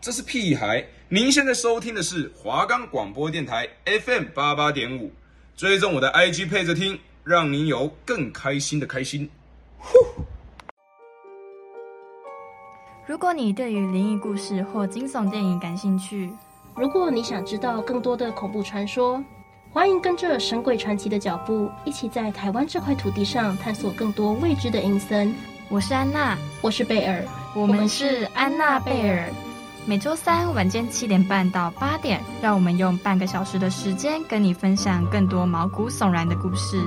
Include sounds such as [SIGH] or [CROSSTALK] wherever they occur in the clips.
这是屁孩。您现在收听的是华冈广播电台 FM 八八点五，追踪我的 IG 配着听，让您有更开心的开心。呼！如果你对于灵异故事或惊悚电影感兴趣，如果你想知道更多的恐怖传说，欢迎跟着神鬼传奇的脚步，一起在台湾这块土地上探索更多未知的阴森。我是安娜，我是贝尔，我们是安娜贝尔。每周三晚间七点半到八点，让我们用半个小时的时间跟你分享更多毛骨悚然的故事。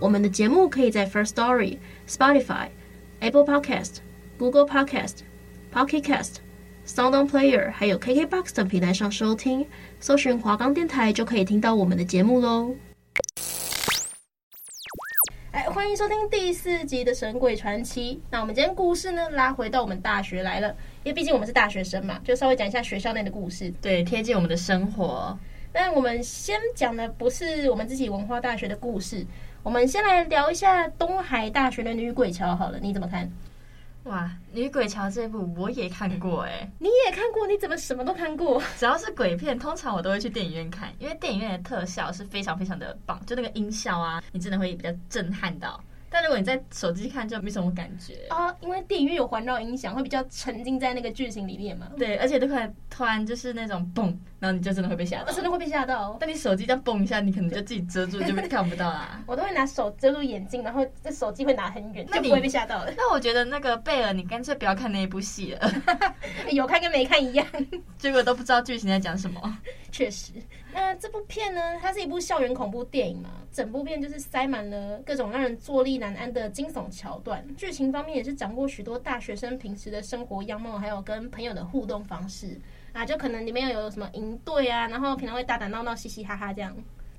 我们的节目可以在 First Story、Spotify、Apple Podcast、Google Podcast、Pocket Cast、Sound On Player，还有 KKBOX 等平台上收听，搜寻华冈电台就可以听到我们的节目喽。哎，欢迎收听第四集的《神鬼传奇》。那我们今天故事呢，拉回到我们大学来了，因为毕竟我们是大学生嘛，就稍微讲一下学校内的故事，对，贴近我们的生活。那我们先讲的不是我们自己文化大学的故事，我们先来聊一下东海大学的女鬼桥好了，你怎么看？哇，女鬼桥这部我也看过哎，你也看过？你怎么什么都看过？只要是鬼片，通常我都会去电影院看，因为电影院的特效是非常非常的棒，就那个音效啊，你真的会比较震撼到。但如果你在手机看就没什么感觉啊，因为电影院有环绕音响，会比较沉浸在那个剧情里面嘛。对，而且都会突然就是那种嘣，然后你就真的会被吓到，真的会被吓到。但你手机这样蹦一下，你可能就自己遮住，就看不到啦。[LAUGHS] 我都会拿手遮住眼睛，然后这手机会拿很远，就不会被吓到了。那我觉得那个贝尔，你干脆不要看那一部戏了，[LAUGHS] 有看跟没看一样，结果都不知道剧情在讲什么。[LAUGHS] 确实，那这部片呢，它是一部校园恐怖电影嘛，整部片就是塞满了各种让人坐立难安的惊悚桥段。剧情方面也是掌握许多大学生平时的生活样貌，还有跟朋友的互动方式啊，就可能里面有什么营队啊，然后平常会打打闹闹、嘻嘻哈哈这样。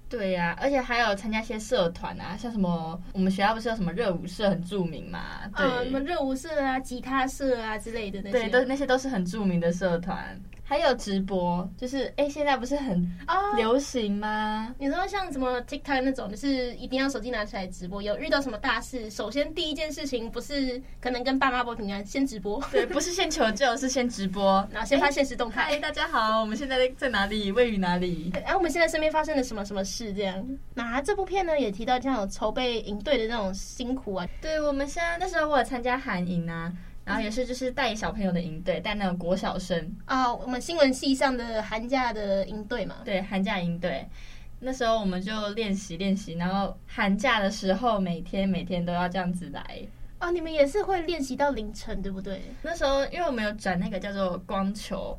对呀、啊，而且还有参加一些社团啊，像什么我们学校不是有什么热舞社很著名嘛？对，啊、什么热舞社啊、吉他社啊之类的那些，对，都那些都是很著名的社团。还有直播，就是哎，现在不是很流行吗？Oh, 你说像什么 TikTok 那种，就是一定要手机拿起来直播。有遇到什么大事，首先第一件事情不是可能跟爸妈报平安，先直播。对，不是先求救，是先直播，[LAUGHS] 然后先发现实动态。哎，大家好，我们现在在哪里？位于哪里？对，然后我们现在身边发生了什么什么事？这样。那这部片呢，也提到这样有筹备营队的那种辛苦啊。对，我们现在那时候我有参加韩营啊。然后也是就是带小朋友的营队，带那种国小生啊，我们新闻系上的寒假的营队嘛。对，寒假营队，那时候我们就练习练习，然后寒假的时候每天每天都要这样子来。哦，你们也是会练习到凌晨，对不对？那时候因为我们有转那个叫做光球。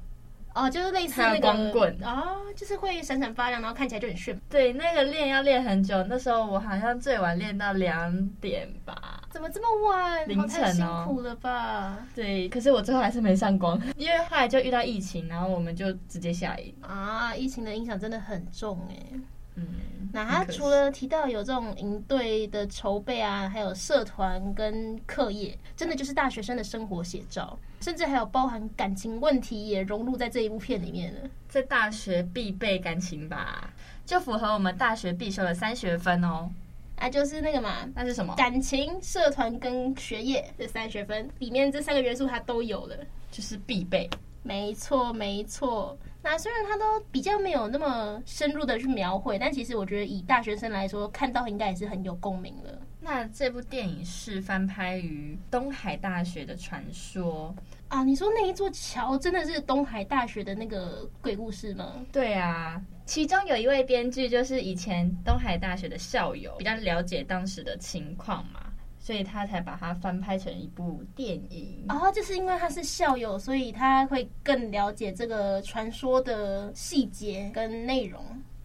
哦，就是类似那个光棍哦，就是会闪闪发亮，然后看起来就很炫。对，那个练要练很久，那时候我好像最晚练到两点吧。怎么这么晚？凌晨哦，太辛苦了吧？对，可是我最后还是没上光，因为后来就遇到疫情，然后我们就直接下营。啊，疫情的影响真的很重哎。嗯，那他除了提到有这种营队的筹备啊，还有社团跟课业，真的就是大学生的生活写照，甚至还有包含感情问题也融入在这一部片里面了。在大学必备感情吧，就符合我们大学必修的三学分哦。啊，就是那个嘛，那是什么？感情、社团跟学业这三学分里面，这三个元素它都有了，就是必备。没错，没错。那虽然他都比较没有那么深入的去描绘，但其实我觉得以大学生来说，看到应该也是很有共鸣的。那这部电影是翻拍于东海大学的传说啊？你说那一座桥真的是东海大学的那个鬼故事吗？对啊，其中有一位编剧就是以前东海大学的校友，比较了解当时的情况嘛。所以他才把它翻拍成一部电影哦，就是因为他是校友，所以他会更了解这个传说的细节跟内容。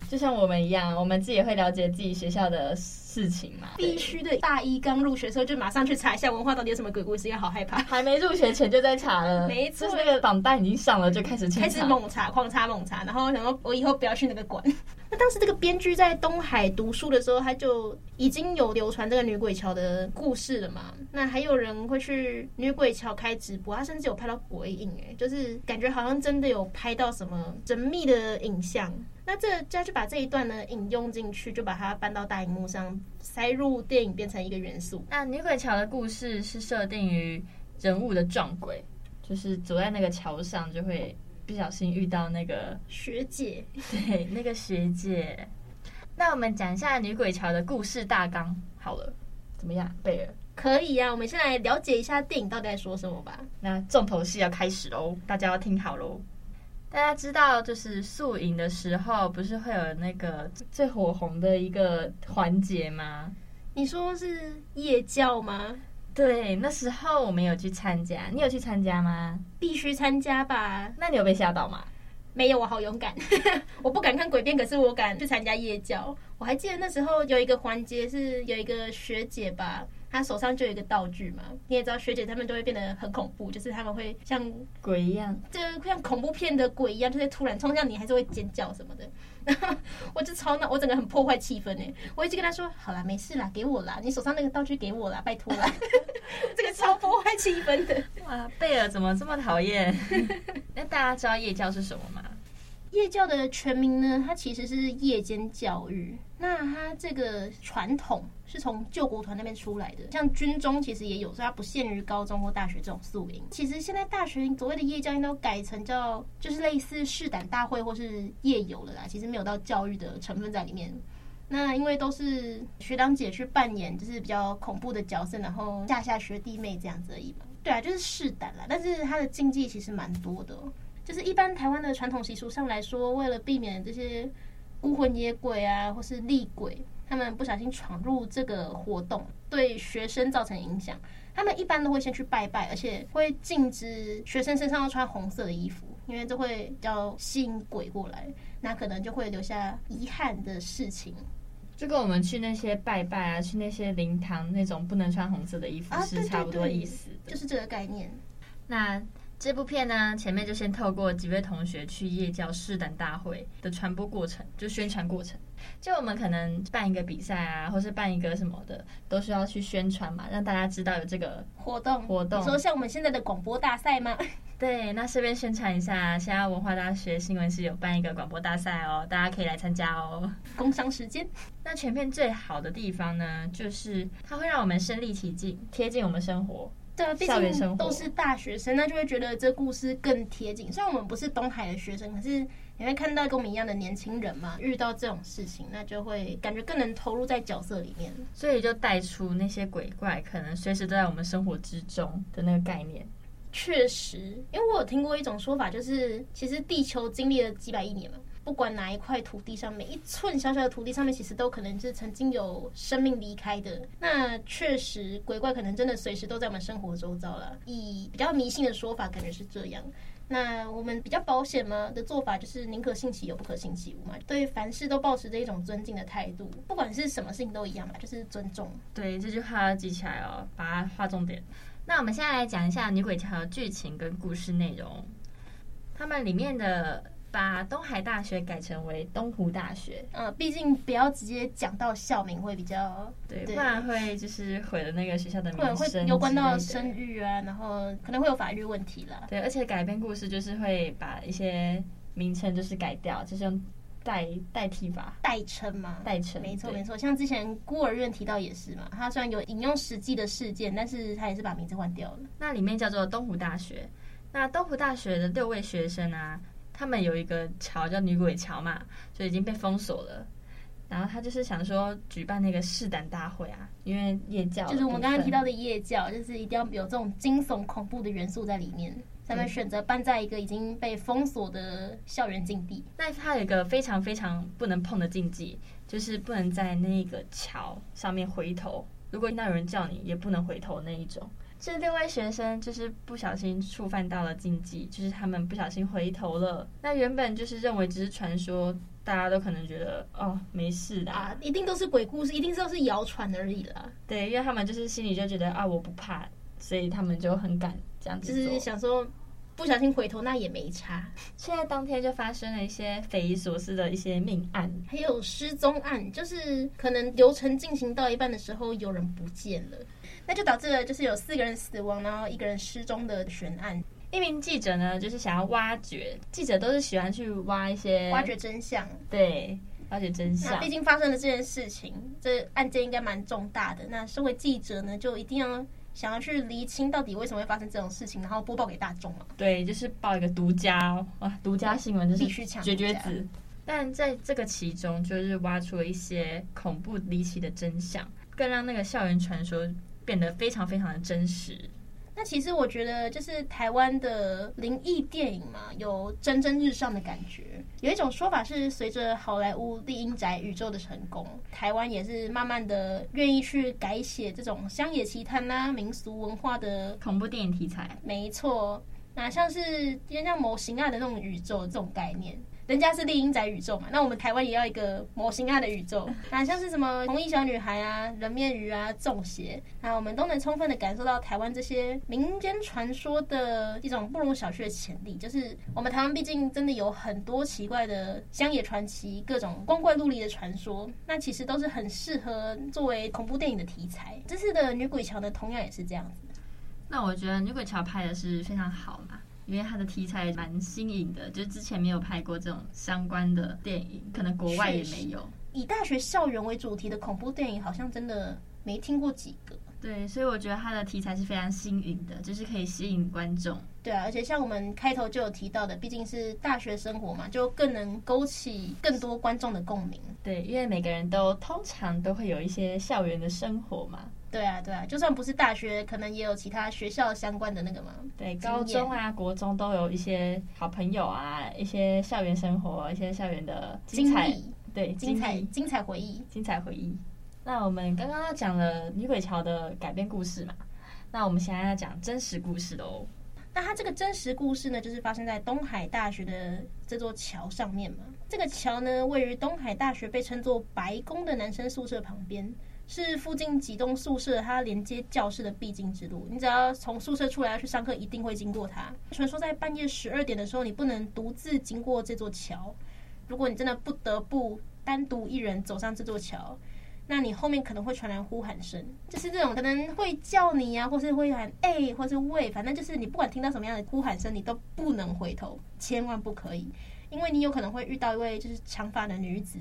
就像我们一样，我们自己也会了解自己学校的事情嘛。必须的，大一刚入学的时候就马上去查一下文化到底有什么鬼故事，因为好害怕。还没入学前就在查了，[LAUGHS] 没错，那个榜单已经上了，就开始开始猛查，狂查猛查，然后想说我以后不要去那个馆。那当时这个编剧在东海读书的时候，他就已经有流传这个女鬼桥的故事了嘛。那还有人会去女鬼桥开直播，他甚至有拍到鬼影，哎，就是感觉好像真的有拍到什么神秘的影像。那这就就把这一段呢引用进去，就把它搬到大荧幕上，塞入电影，变成一个元素。那女鬼桥的故事是设定于人物的撞鬼，就是走在那个桥上就会。不小心遇到那个学姐，[LAUGHS] 对，那个学姐。那我们讲一下女鬼桥的故事大纲好了，怎么样，贝尔？可以呀、啊，我们先来了解一下电影到底在说什么吧。那重头戏要开始喽，大家要听好喽。大家知道，就是宿营的时候，不是会有那个最火红的一个环节吗？你说是夜教吗？对，那时候我没有去参加，你有去参加吗？必须参加吧。那你有被吓到吗？没有，我好勇敢。[LAUGHS] 我不敢看鬼片，可是我敢去参加夜教。我还记得那时候有一个环节是有一个学姐吧。她手上就有一个道具嘛，你也知道学姐他们都会变得很恐怖，就是他们会像鬼一样，就像恐怖片的鬼一样，就是突然冲向你，还是会尖叫什么的。[LAUGHS] 我就超闹，我整个很破坏气氛呢！我一直跟他说：“好啦，没事啦，给我啦，你手上那个道具给我啦，拜托啦。[LAUGHS] ”这个超破坏气氛的。哇，贝尔怎么这么讨厌？[LAUGHS] 那大家知道夜教是什么吗？夜教的全名呢，它其实是夜间教育。那它这个传统是从救国团那边出来的，像军中其实也有，所以它不限于高中或大学这种宿营。其实现在大学所谓的夜教应该都改成叫，就是类似试胆大会或是夜游了啦。其实没有到教育的成分在里面。那因为都是学长姐去扮演，就是比较恐怖的角色，然后吓吓学弟妹这样子而已嘛。对啊，就是试胆啦。但是它的禁忌其实蛮多的。就是一般台湾的传统习俗上来说，为了避免这些孤魂野鬼啊，或是厉鬼，他们不小心闯入这个活动，对学生造成影响，他们一般都会先去拜拜，而且会禁止学生身上要穿红色的衣服，因为这会比较吸引鬼过来，那可能就会留下遗憾的事情。这跟我们去那些拜拜啊，去那些灵堂那种不能穿红色的衣服是差不多的意思，就是这个概念。那。这部片呢，前面就先透过几位同学去夜教试胆大会的传播过程，就宣传过程。就我们可能办一个比赛啊，或是办一个什么的，都需要去宣传嘛，让大家知道有这个活动。活动，你说像我们现在的广播大赛吗？对，那顺便宣传一下，现在文化大学新闻系有办一个广播大赛哦，大家可以来参加哦。工商时间。那全片最好的地方呢，就是它会让我们身临其境，贴近我们生活。对啊，毕竟都是大学生，那就会觉得这故事更贴近。虽然我们不是东海的学生，可是你会看到跟我们一样的年轻人嘛，遇到这种事情，那就会感觉更能投入在角色里面。所以就带出那些鬼怪可能随时都在我们生活之中的那个概念。确实，因为我有听过一种说法，就是其实地球经历了几百亿年嘛。不管哪一块土地上，每一寸小小的土地上面，其实都可能是曾经有生命离开的。那确实，鬼怪可能真的随时都在我们生活周遭了。以比较迷信的说法，感觉是这样。那我们比较保险嘛的做法，就是宁可信其有，不可信其无嘛。对凡事都保持着一种尊敬的态度，不管是什么事情都一样嘛，就是尊重。对，这句话要记起来哦，把它划重点。那我们现在来讲一下女鬼桥的剧情跟故事内容，他们里面的。把东海大学改成为东湖大学，嗯，毕竟不要直接讲到校名会比较对，对，不然会就是毁了那个学校的名声，会有关到声誉啊，然后可能会有法律问题啦。对，而且改编故事就是会把一些名称就是改掉，就是用代代替法，代称嘛，代称，没错没错。像之前孤儿院提到也是嘛，他虽然有引用实际的事件，但是他也是把名字换掉了。那里面叫做东湖大学，那东湖大学的六位学生啊。他们有一个桥叫女鬼桥嘛，就已经被封锁了。然后他就是想说举办那个试胆大会啊，因为夜教就是我们刚刚提到的夜教，就是一定要有这种惊悚恐怖的元素在里面。他们选择办在一个已经被封锁的校园禁地。那他有一个非常非常不能碰的禁忌，就是不能在那个桥上面回头。如果那有人叫你，也不能回头那一种。这六位学生就是不小心触犯到了禁忌，就是他们不小心回头了。那原本就是认为只是传说，大家都可能觉得哦没事的啊，一定都是鬼故事，一定都是谣传而已啦。对，因为他们就是心里就觉得啊我不怕，所以他们就很敢这样子。就是想说不小心回头那也没差。现在当天就发生了一些匪夷所思的一些命案，还有失踪案，就是可能流程进行到一半的时候有人不见了，那就导致了就是有四个人死亡，然后一个人失踪的悬案。一名记者呢，就是想要挖掘，记者都是喜欢去挖一些挖掘真相，对，挖掘真相。毕竟发生了这件事情，这案件应该蛮重大的。那身为记者呢，就一定要想要去厘清到底为什么会发生这种事情，然后播报给大众嘛。对，就是报一个独家哇，独家新闻就是必须抢绝绝子。但在这个其中，就是挖出了一些恐怖离奇的真相，更让那个校园传说变得非常非常的真实。那其实我觉得，就是台湾的灵异电影嘛，有蒸蒸日上的感觉。有一种说法是，随着好莱坞厉阴宅宇宙的成功，台湾也是慢慢的愿意去改写这种乡野奇谈呐、民俗文化的恐怖电影题材。没错，那像是就像模型案的那种宇宙这种概念。人家是厉阴宅宇宙嘛，那我们台湾也要一个模型案的宇宙，那像是什么红衣小女孩啊、人面鱼啊、中邪，那我们都能充分的感受到台湾这些民间传说的一种不容小觑的潜力。就是我们台湾毕竟真的有很多奇怪的乡野传奇，各种光怪陆离的传说，那其实都是很适合作为恐怖电影的题材。这次的女鬼桥呢，同样也是这样子。那我觉得女鬼桥拍的是非常好嘛。因为它的题材蛮新颖的，就是之前没有拍过这种相关的电影，可能国外也没有。以大学校园为主题的恐怖电影，好像真的没听过几。对，所以我觉得它的题材是非常新颖的，就是可以吸引观众。对啊，而且像我们开头就有提到的，毕竟是大学生活嘛，就更能勾起更多观众的共鸣。对，因为每个人都通常都会有一些校园的生活嘛。对啊，对啊，就算不是大学，可能也有其他学校相关的那个嘛。对，高中啊、国中都有一些好朋友啊，一些校园生活，一些校园的精彩，对，精彩精彩回忆，精彩回忆。那我们刚刚讲了女鬼桥的改编故事嘛，那我们现在要讲真实故事喽。那它这个真实故事呢，就是发生在东海大学的这座桥上面嘛。这个桥呢，位于东海大学被称作白宫的男生宿舍旁边。是附近几栋宿舍，它连接教室的必经之路。你只要从宿舍出来要去上课，一定会经过它。传说在半夜十二点的时候，你不能独自经过这座桥。如果你真的不得不单独一人走上这座桥，那你后面可能会传来呼喊声，就是这种可能会叫你啊，或是会喊哎，或是喂，反正就是你不管听到什么样的呼喊声，你都不能回头，千万不可以，因为你有可能会遇到一位就是长发的女子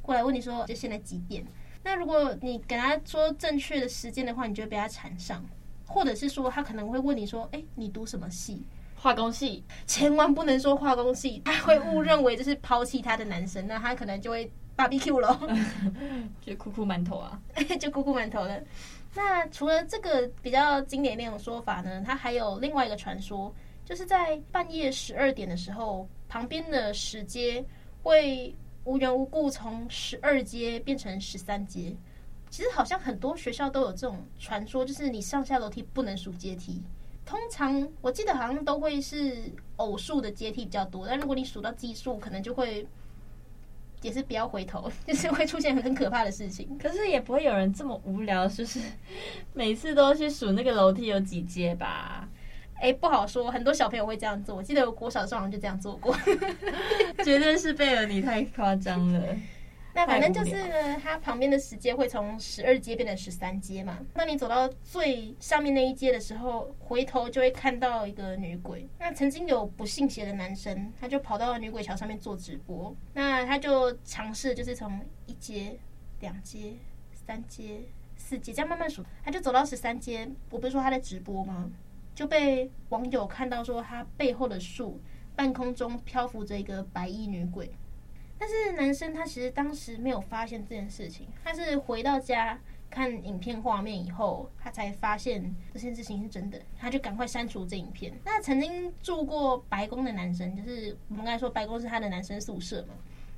过来问你说，就现在几点？那如果你给他说正确的时间的话，你就会被他缠上，或者是说他可能会问你说：“哎、欸，你读什么系？化工系？千万不能说化工系，他会误认为这是抛弃他的男生，那他可能就会 BBQ 了，[LAUGHS] 就酷酷馒头啊，[LAUGHS] 就酷酷馒头了。那除了这个比较经典的那种说法呢，它还有另外一个传说，就是在半夜十二点的时候，旁边的石阶会。无缘无故从十二阶变成十三阶，其实好像很多学校都有这种传说，就是你上下楼梯不能数阶梯。通常我记得好像都会是偶数的阶梯比较多，但如果你数到奇数，可能就会也是不要回头，[LAUGHS] 就是会出现很可怕的事情。可是也不会有人这么无聊，就是每次都去数那个楼梯有几阶吧？哎，不好说，很多小朋友会这样做。我记得我国小的时候好像就这样做过，[LAUGHS] 绝对是贝尔你太夸张了。那反正就是呢，它旁边的石阶会从十二阶变成十三阶嘛。那你走到最上面那一阶的时候，回头就会看到一个女鬼。那曾经有不信邪的男生，他就跑到女鬼桥上面做直播。那他就尝试就是从一阶、两阶、三阶、四阶这样慢慢数，他就走到十三阶。我不是说他在直播吗？就被网友看到说，他背后的树半空中漂浮着一个白衣女鬼，但是男生他其实当时没有发现这件事情，他是回到家看影片画面以后，他才发现这件事情是真的，他就赶快删除这影片。那曾经住过白宫的男生，就是我们刚才说白宫是他的男生宿舍嘛，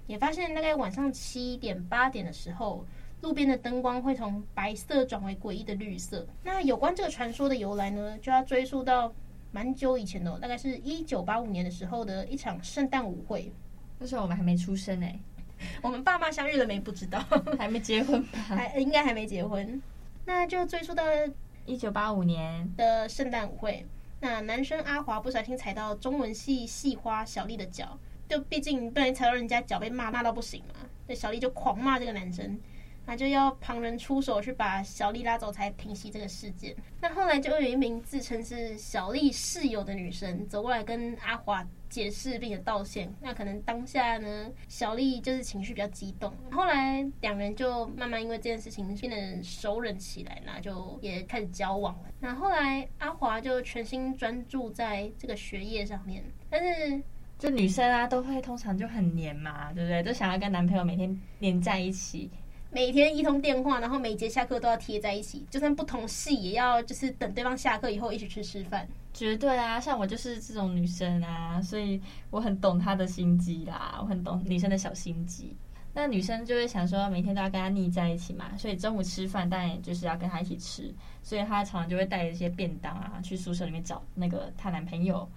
也发现大概晚上七点八点的时候。路边的灯光会从白色转为诡异的绿色。那有关这个传说的由来呢，就要追溯到蛮久以前的，大概是一九八五年的时候的一场圣诞舞会。那时候我们还没出生哎，[LAUGHS] 我们爸妈相遇了没？不知道，还没结婚吧？还应该还没结婚。那就追溯到一九八五年的圣诞舞会。那男生阿华不小心踩到中文系系花小丽的脚，就毕竟不然踩到人家脚被骂骂到不行嘛，那小丽就狂骂这个男生。那就要旁人出手去把小丽拉走，才平息这个事件。那后来就有一名自称是小丽室友的女生走过来跟阿华解释并且道歉。那可能当下呢，小丽就是情绪比较激动。后来两人就慢慢因为这件事情变得熟人起来，那就也开始交往了。那后来阿华就全心专注在这个学业上面，但是就女生啊都会通常就很黏嘛，对不对？都想要跟男朋友每天黏在一起。每天一通电话，然后每节下课都要贴在一起，就算不同系也要就是等对方下课以后一起去吃饭。绝对啊，像我就是这种女生啊，所以我很懂她的心机啦，我很懂女生的小心机。那女生就会想说，每天都要跟她腻在一起嘛，所以中午吃饭当然就是要跟她一起吃，所以她常常就会带一些便当啊去宿舍里面找那个她男朋友。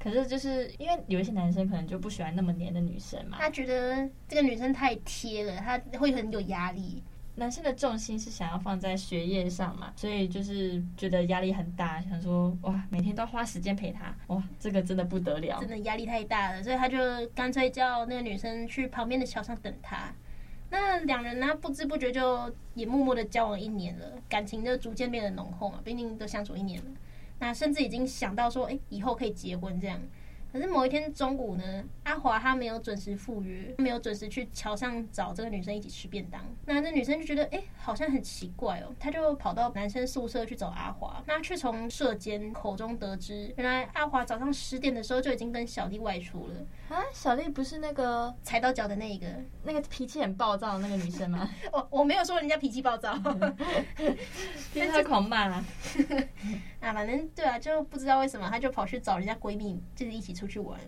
可是就是因为有一些男生可能就不喜欢那么黏的女生嘛，他觉得这个女生太贴了，他会很有压力。男生的重心是想要放在学业上嘛，所以就是觉得压力很大，想说哇，每天都花时间陪他，哇，这个真的不得了，真的压力太大了，所以他就干脆叫那个女生去旁边的桥上等他。那两人呢，不知不觉就也默默的交往一年了，感情就逐渐变得浓厚嘛，毕竟都相处一年了。那甚至已经想到说，哎，以后可以结婚这样。可是某一天中午呢，阿华他没有准时赴约，没有准时去桥上找这个女生一起吃便当。那那女生就觉得，哎，好像很奇怪哦，她就跑到男生宿舍去找阿华。那却从舍监口中得知，原来阿华早上十点的时候就已经跟小丽外出了。啊，小丽不是那个踩到脚的那一个，那个脾气很暴躁的那个女生吗？[LAUGHS] 我我没有说人家脾气暴躁，[LAUGHS] 听她狂骂啊。[LAUGHS] 啊，反正对啊，就不知道为什么，她就跑去找人家闺蜜，就是一起出去玩。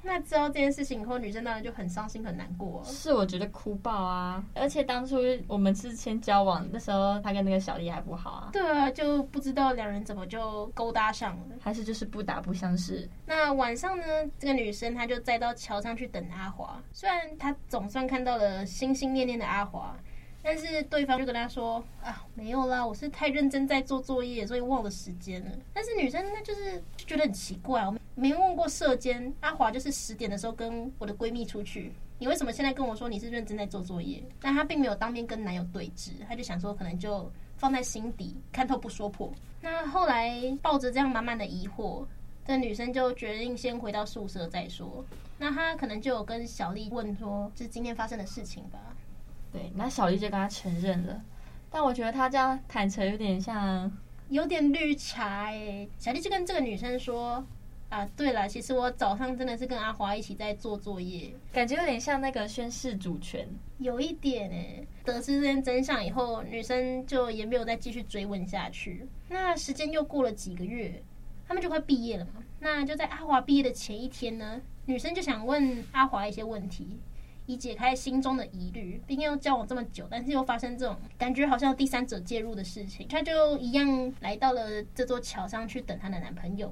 那知道这件事情以后，女生当然就很伤心很难过。是，我觉得哭爆啊！而且当初我们是先交往那时候，他跟那个小丽还不好啊。对啊，就不知道两人怎么就勾搭上了，还是就是不打不相识。那晚上呢，这个女生她就再到桥上去等阿华。虽然她总算看到了心心念念的阿华。但是对方就跟他说啊，没有啦，我是太认真在做作业，所以忘了时间了。但是女生那就是就觉得很奇怪，我没问过舍监阿华，就是十点的时候跟我的闺蜜出去，你为什么现在跟我说你是认真在做作业？但她并没有当面跟男友对峙，她就想说可能就放在心底，看透不说破。那后来抱着这样满满的疑惑，这女生就决定先回到宿舍再说。那她可能就有跟小丽问说，这是今天发生的事情吧。对，那小丽就跟他承认了，但我觉得他这样坦诚有点像，有点绿茶哎。小丽就跟这个女生说：“啊，对了，其实我早上真的是跟阿华一起在做作业，感觉有点像那个宣誓主权，有一点哎。”得知这件真相以后，女生就也没有再继续追问下去。那时间又过了几个月，他们就快毕业了嘛。那就在阿华毕业的前一天呢，女生就想问阿华一些问题。以解开心中的疑虑，毕竟又交往这么久，但是又发生这种感觉好像第三者介入的事情，她就一样来到了这座桥上去等她的男朋友。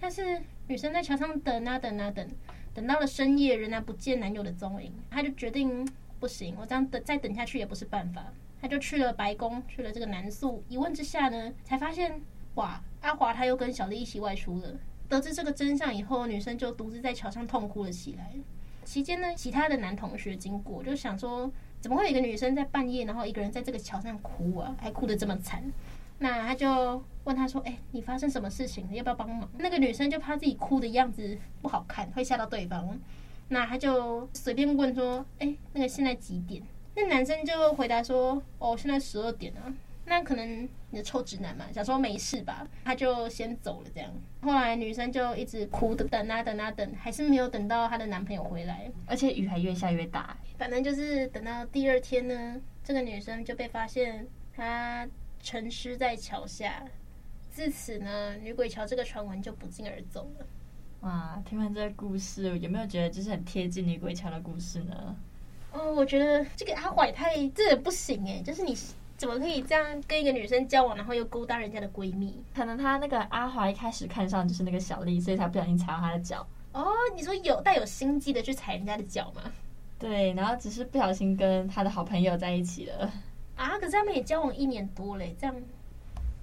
但是女生在桥上等啊等啊等，等到了深夜仍然不见男友的踪影，她就决定不行，我这样等再等下去也不是办法，她就去了白宫，去了这个男宿。一问之下呢，才发现哇，阿华他又跟小丽一起外出了。得知这个真相以后，女生就独自在桥上痛哭了起来。期间呢，其他的男同学经过，就想说，怎么会有一个女生在半夜，然后一个人在这个桥上哭啊，还哭得这么惨？那他就问他说：“哎、你发生什么事情了？要不要帮忙？”那个女生就怕自己哭的样子不好看，会吓到对方，那他就随便问说：“哎、那个现在几点？”那男生就回答说：“哦，现在十二点啊。”那可能你的臭直男嘛，想说没事吧，他就先走了。这样，后来女生就一直哭的等啊等啊等，还是没有等到她的男朋友回来，而且雨还越下越大。反正就是等到第二天呢，这个女生就被发现她沉尸在桥下。自此呢，女鬼桥这个传闻就不胫而走了。哇，听完这个故事，有没有觉得就是很贴近女鬼桥的故事呢？哦，我觉得这个阿怀太这也不行哎，就是你。怎么可以这样跟一个女生交往，然后又勾搭人家的闺蜜？可能他那个阿华一开始看上就是那个小丽，所以才不小心踩到她的脚。哦，你说有带有心机的去踩人家的脚吗？对，然后只是不小心跟他的好朋友在一起了。啊，可是他们也交往一年多嘞，这样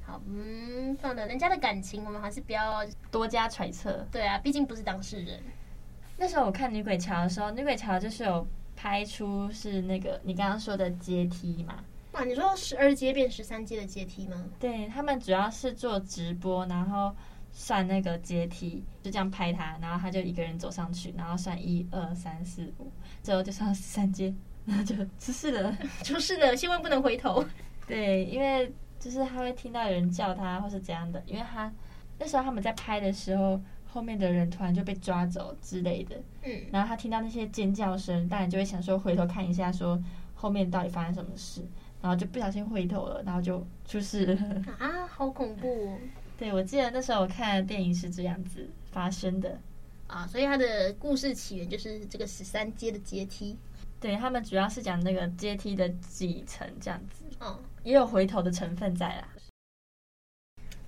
好，嗯，算了人家的感情，我们还是不要多加揣测。对啊，毕竟不是当事人。那时候我看女鬼桥的时候，女鬼桥就是有拍出是那个你刚刚说的阶梯嘛？啊，你说十二阶变十三阶的阶梯吗？对，他们主要是做直播，然后算那个阶梯，就这样拍他，然后他就一个人走上去，然后算一二三四五，最后就上十三阶，[LAUGHS] 然后就出事了，[LAUGHS] 出事了，千万不能回头。对，因为就是他会听到有人叫他，或是怎样的，因为他那时候他们在拍的时候，后面的人突然就被抓走之类的，嗯，然后他听到那些尖叫声，当然就会想说回头看一下，说后面到底发生什么事。然后就不小心回头了，然后就出事了 [LAUGHS] 啊！好恐怖哦！对，我记得那时候我看的电影是这样子发生的啊，所以它的故事起源就是这个十三阶的阶梯。对，他们主要是讲那个阶梯的几层这样子，嗯，也有回头的成分在啦。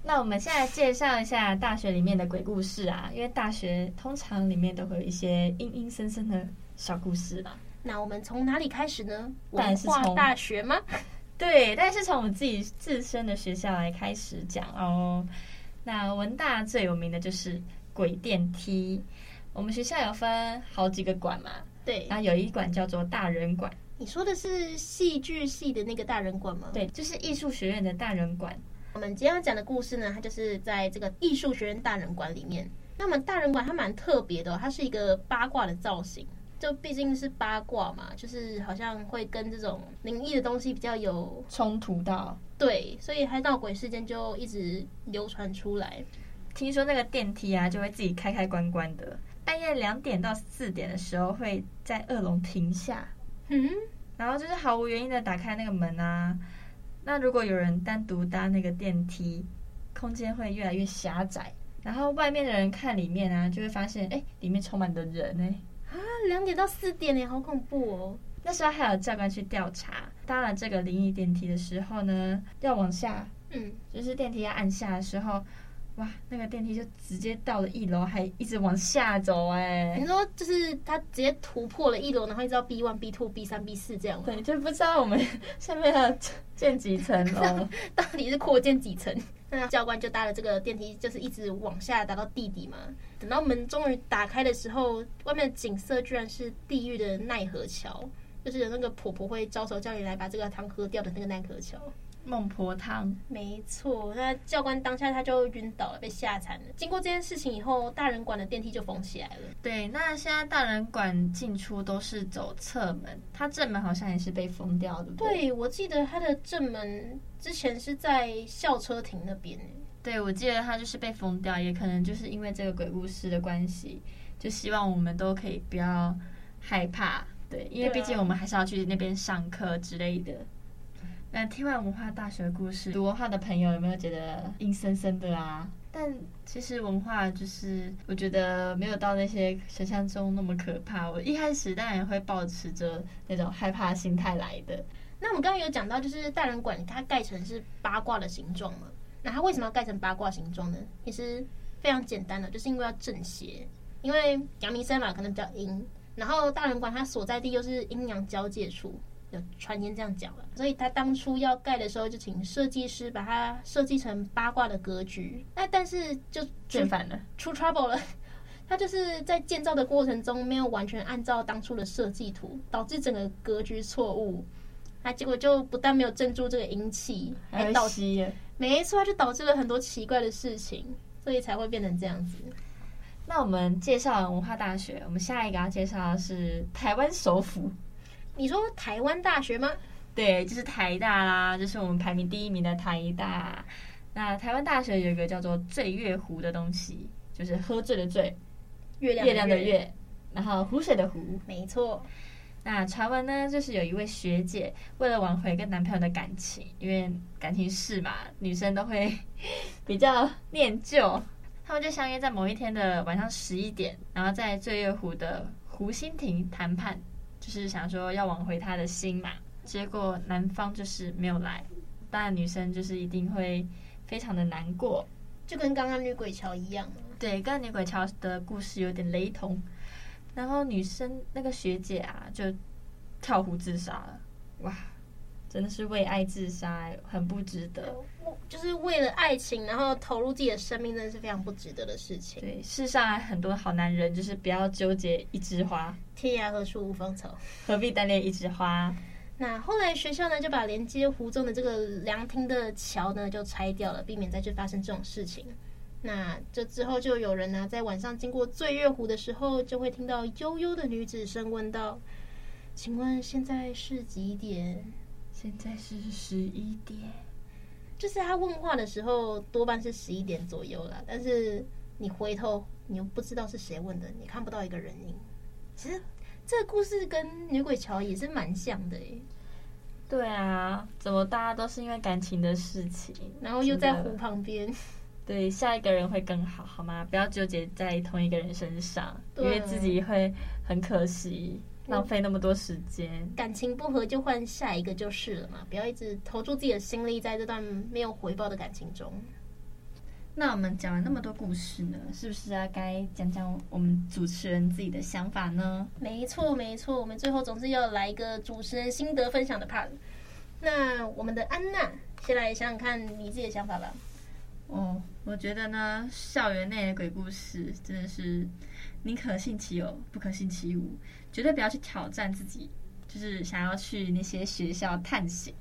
那我们现在介绍一下大学里面的鬼故事啊，因为大学通常里面都会有一些阴阴森森的小故事啦。那我们从哪里开始呢？文化大学吗？[LAUGHS] 对，但是从我们自己自身的学校来开始讲哦。那文大最有名的就是鬼电梯。我们学校有分好几个馆嘛，对，然后有一馆叫做大人馆。你说的是戏剧系的那个大人馆吗？对，就是艺术学院的大人馆。我们今天要讲的故事呢，它就是在这个艺术学院大人馆里面。那么大人馆它蛮特别的哦，它是一个八卦的造型。就毕竟是八卦嘛，就是好像会跟这种灵异的东西比较有冲突到，对，所以还闹鬼事件就一直流传出来。听说那个电梯啊，就会自己开开关关的，半夜两点到四点的时候会在二楼停下，嗯，然后就是毫无原因的打开那个门啊。那如果有人单独搭那个电梯，空间会越来越狭窄，然后外面的人看里面啊，就会发现，哎，里面充满的人哎。啊，两点到四点呢，好恐怖哦！那时候还有教官去调查，搭了这个灵异电梯的时候呢，要往下，嗯，就是电梯要按下的时候，哇，那个电梯就直接到了一楼，还一直往下走，哎，你说就是他直接突破了一楼，然后一直到 B one、B two、B 三、B 四这样，对，就不知道我们 [LAUGHS] 下面要建几层楼，[LAUGHS] 到底是扩建几层？那教官就搭了这个电梯，就是一直往下打到地底嘛。等到门终于打开的时候，外面的景色居然是地狱的奈何桥，就是有那个婆婆会招手叫你来把这个汤喝掉的那个奈何桥。孟婆汤，没错。那教官当下他就晕倒了，被吓惨了。经过这件事情以后，大人馆的电梯就封起来了。对，那现在大人馆进出都是走侧门，它正门好像也是被封掉的。对，对，我记得它的正门之前是在校车亭那边。对，我记得它就是被封掉，也可能就是因为这个鬼故事的关系，就希望我们都可以不要害怕。对，因为毕竟我们还是要去那边上课之类的。那听完文化大学的故事，读文化的朋友有没有觉得阴森森的啊？但其实文化就是，我觉得没有到那些想象中那么可怕。我一开始当然也会保持着那种害怕的心态来的。那我们刚刚有讲到，就是大人馆它盖成是八卦的形状嘛？那它为什么要盖成八卦形状呢？其实非常简单的，就是因为要正邪。因为阳明山嘛，可能比较阴，然后大人馆它所在地又是阴阳交界处。有传言这样讲了，所以他当初要盖的时候，就请设计师把它设计成八卦的格局。那但是就建反了，出 trouble 了。他就是在建造的过程中没有完全按照当初的设计图，导致整个格局错误。那结果就不但没有镇住这个阴气，还导致没错，就导致了很多奇怪的事情，所以才会变成这样子。那我们介绍文化大学，我们下一个要介绍的是台湾首府。你说台湾大学吗？对，就是台大啦，就是我们排名第一名的台大。那台湾大学有一个叫做醉月湖的东西，就是喝醉的醉，月亮月亮的月，然后湖水的湖。没错。那传闻呢，就是有一位学姐为了挽回跟男朋友的感情，因为感情事嘛，女生都会比较念旧，他们就相约在某一天的晚上十一点，然后在醉月湖的湖心亭谈判。就是想说要挽回他的心嘛，结果男方就是没有来，当然女生就是一定会非常的难过，就跟刚刚女鬼桥一样。对，跟女鬼桥的故事有点雷同。然后女生那个学姐啊，就跳湖自杀了。哇，真的是为爱自杀，很不值得。我就是为了爱情，然后投入自己的生命，真的是非常不值得的事情。对，世上很多好男人，就是不要纠结一枝花，天涯何处无芳草，何必单恋一枝花？那后来学校呢，就把连接湖中的这个凉亭的桥呢，就拆掉了，避免再去发生这种事情。那这之后就有人呢、啊，在晚上经过醉月湖的时候，就会听到悠悠的女子声问道：“请问现在是几点？”现在是十一点，就是他问话的时候多半是十一点左右了。但是你回头，你又不知道是谁问的，你看不到一个人影。其实这个故事跟女鬼桥也是蛮像的诶。对啊，怎么大家都是因为感情的事情，然后又在湖旁边？[LAUGHS] 对，下一个人会更好，好吗？不要纠结在同一个人身上，因为自己会很可惜。浪费那么多时间，感情不合就换下一个就是了嘛！不要一直投注自己的心力在这段没有回报的感情中。那我们讲完那么多故事呢，是不是啊？该讲讲我们主持人自己的想法呢？没错，没错，我们最后总是要来一个主持人心得分享的 part。那我们的安娜，先来想想看你自己的想法吧。哦，我觉得呢，校园内的鬼故事真的是宁可信其有，不可信其无。绝对不要去挑战自己，就是想要去那些学校探险，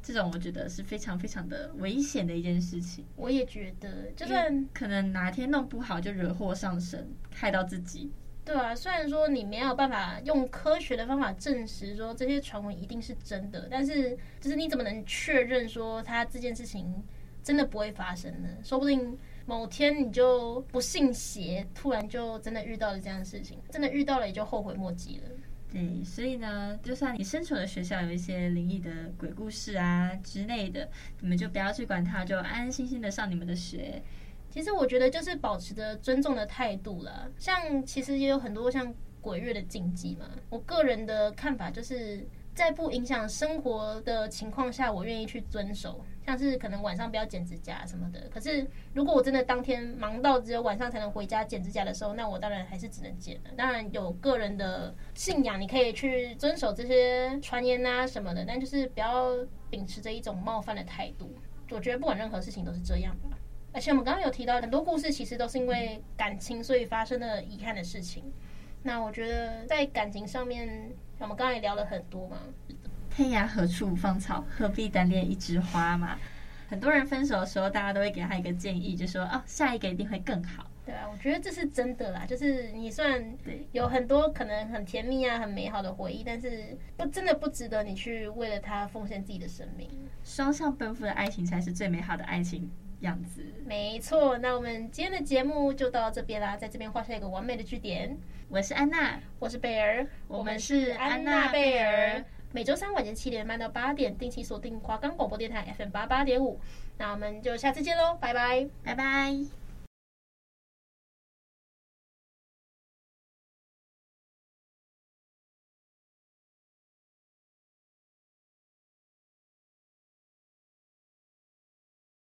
这种我觉得是非常非常的危险的一件事情。我也觉得，就算可能哪天弄不好就惹祸上身，害到自己。对啊，虽然说你没有办法用科学的方法证实说这些传闻一定是真的，但是就是你怎么能确认说他这件事情真的不会发生呢？说不定。某天你就不信邪，突然就真的遇到了这样的事情，真的遇到了也就后悔莫及了。对，所以呢，就算你身处的学校有一些灵异的鬼故事啊之类的，你们就不要去管它，就安安心心的上你们的学。其实我觉得就是保持着尊重的态度了。像其实也有很多像鬼月的禁忌嘛，我个人的看法就是。在不影响生活的情况下，我愿意去遵守，像是可能晚上不要剪指甲什么的。可是如果我真的当天忙到只有晚上才能回家剪指甲的时候，那我当然还是只能剪了。当然有个人的信仰，你可以去遵守这些传言啊什么的，但就是不要秉持着一种冒犯的态度。我觉得不管任何事情都是这样吧。而且我们刚刚有提到很多故事，其实都是因为感情所以发生的遗憾的事情。那我觉得在感情上面。我们刚才也聊了很多嘛，天涯何处无芳草，何必单恋一枝花嘛。很多人分手的时候，大家都会给他一个建议，就说哦，下一个一定会更好。对啊，我觉得这是真的啦。就是你虽然有很多可能很甜蜜啊、很美好的回忆，但是不真的不值得你去为了他奉献自己的生命。双向奔赴的爱情才是最美好的爱情样子。没错，那我们今天的节目就到这边啦，在这边画下一个完美的句点。我是安娜，我是贝儿，我们是安娜贝儿。每周三晚间七点半到八点，定期锁定华冈广播电台 FM 八八点五。那我们就下次见喽，拜拜，拜拜。